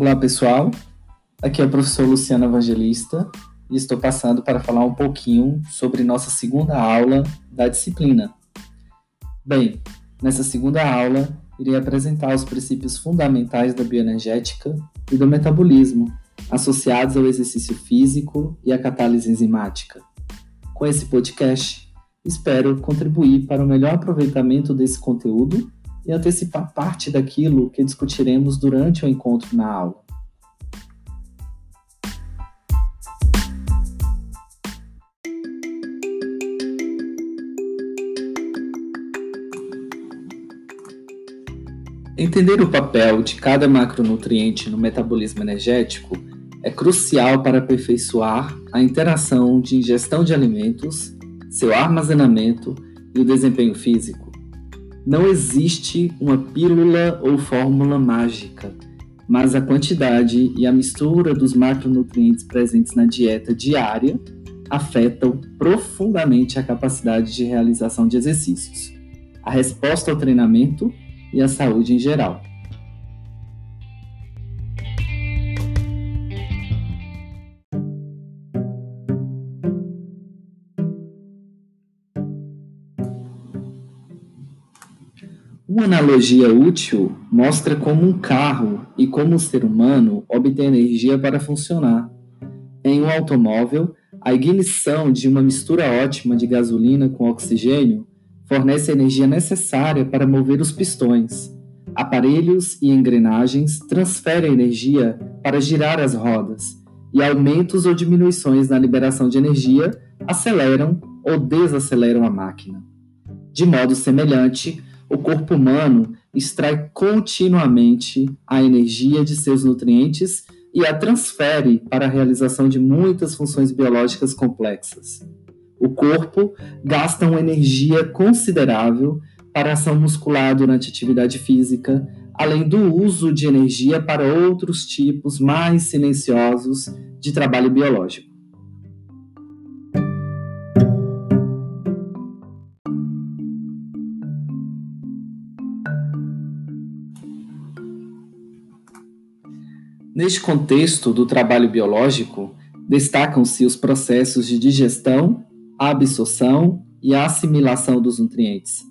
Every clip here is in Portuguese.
Olá, pessoal. Aqui é o professor Luciano Evangelista e estou passando para falar um pouquinho sobre nossa segunda aula da disciplina. Bem, nessa segunda aula, irei apresentar os princípios fundamentais da bioenergética e do metabolismo, associados ao exercício físico e à catálise enzimática. Com esse podcast, espero contribuir para o melhor aproveitamento desse conteúdo e antecipar parte daquilo que discutiremos durante o encontro na aula. Entender o papel de cada macronutriente no metabolismo energético é crucial para aperfeiçoar a interação de ingestão de alimentos, seu armazenamento e o desempenho físico. Não existe uma pílula ou fórmula mágica, mas a quantidade e a mistura dos macronutrientes presentes na dieta diária afetam profundamente a capacidade de realização de exercícios, a resposta ao treinamento e a saúde em geral. Uma analogia útil mostra como um carro e como o ser humano obtém energia para funcionar. Em um automóvel, a ignição de uma mistura ótima de gasolina com oxigênio fornece a energia necessária para mover os pistões. Aparelhos e engrenagens transferem energia para girar as rodas, e aumentos ou diminuições na liberação de energia aceleram ou desaceleram a máquina. De modo semelhante, o corpo humano extrai continuamente a energia de seus nutrientes e a transfere para a realização de muitas funções biológicas complexas. O corpo gasta uma energia considerável para ação muscular durante atividade física, além do uso de energia para outros tipos mais silenciosos de trabalho biológico. Neste contexto do trabalho biológico, destacam-se os processos de digestão, absorção e assimilação dos nutrientes.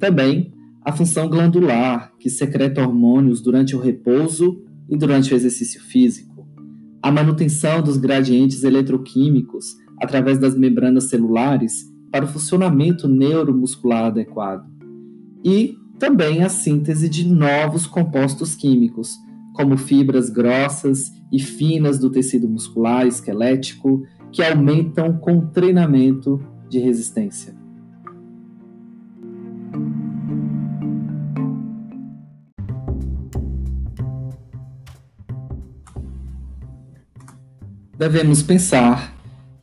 Também a função glandular, que secreta hormônios durante o repouso e durante o exercício físico. A manutenção dos gradientes eletroquímicos através das membranas celulares para o funcionamento neuromuscular adequado. E também a síntese de novos compostos químicos, como fibras grossas e finas do tecido muscular esquelético, que aumentam com treinamento de resistência. Devemos pensar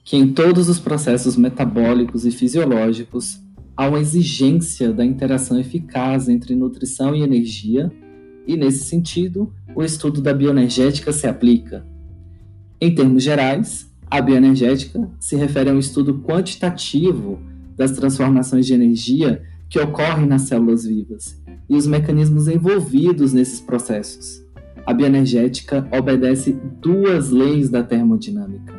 que em todos os processos metabólicos e fisiológicos há uma exigência da interação eficaz entre nutrição e energia e, nesse sentido, o estudo da bioenergética se aplica. Em termos gerais, a bioenergética se refere a um estudo quantitativo das transformações de energia que ocorrem nas células vivas e os mecanismos envolvidos nesses processos. A bioenergética obedece duas leis da termodinâmica.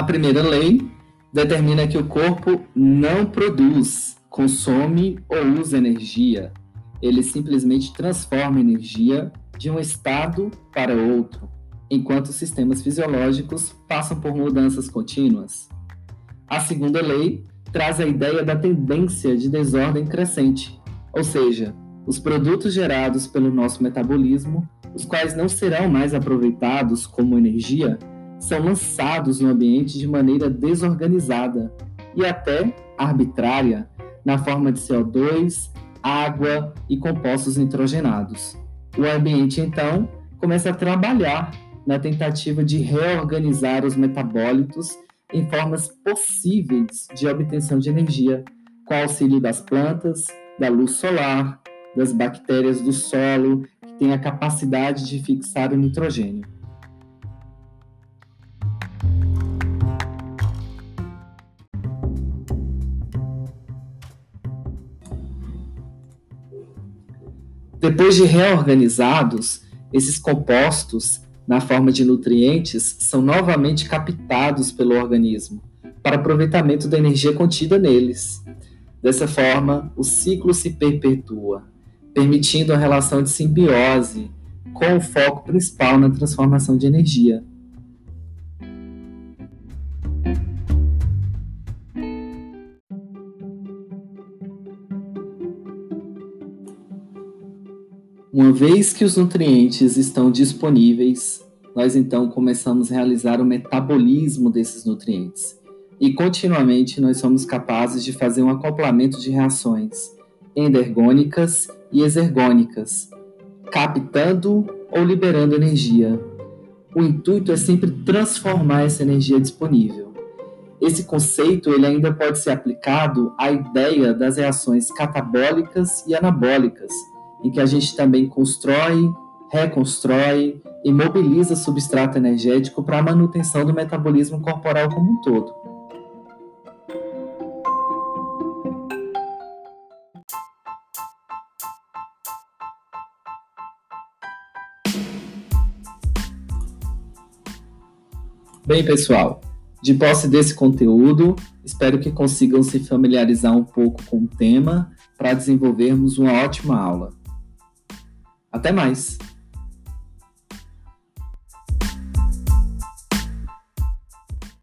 A primeira lei determina que o corpo não produz, consome ou usa energia. Ele simplesmente transforma energia de um estado para outro, enquanto os sistemas fisiológicos passam por mudanças contínuas. A segunda lei traz a ideia da tendência de desordem crescente, ou seja, os produtos gerados pelo nosso metabolismo, os quais não serão mais aproveitados como energia, são lançados no ambiente de maneira desorganizada e até arbitrária, na forma de CO2, água e compostos nitrogenados. O ambiente, então, começa a trabalhar na tentativa de reorganizar os metabólitos em formas possíveis de obtenção de energia, com auxílio das plantas, da luz solar, das bactérias do solo, que têm a capacidade de fixar o nitrogênio. Depois de reorganizados, esses compostos, na forma de nutrientes, são novamente captados pelo organismo para aproveitamento da energia contida neles. Dessa forma, o ciclo se perpetua, permitindo a relação de simbiose com o foco principal na transformação de energia. Uma vez que os nutrientes estão disponíveis, nós então começamos a realizar o metabolismo desses nutrientes. E continuamente nós somos capazes de fazer um acoplamento de reações endergônicas e exergônicas, captando ou liberando energia. O intuito é sempre transformar essa energia disponível. Esse conceito ele ainda pode ser aplicado à ideia das reações catabólicas e anabólicas, em que a gente também constrói, reconstrói e mobiliza substrato energético para a manutenção do metabolismo corporal como um todo. Bem, pessoal, de posse desse conteúdo, espero que consigam se familiarizar um pouco com o tema para desenvolvermos uma ótima aula. Até mais!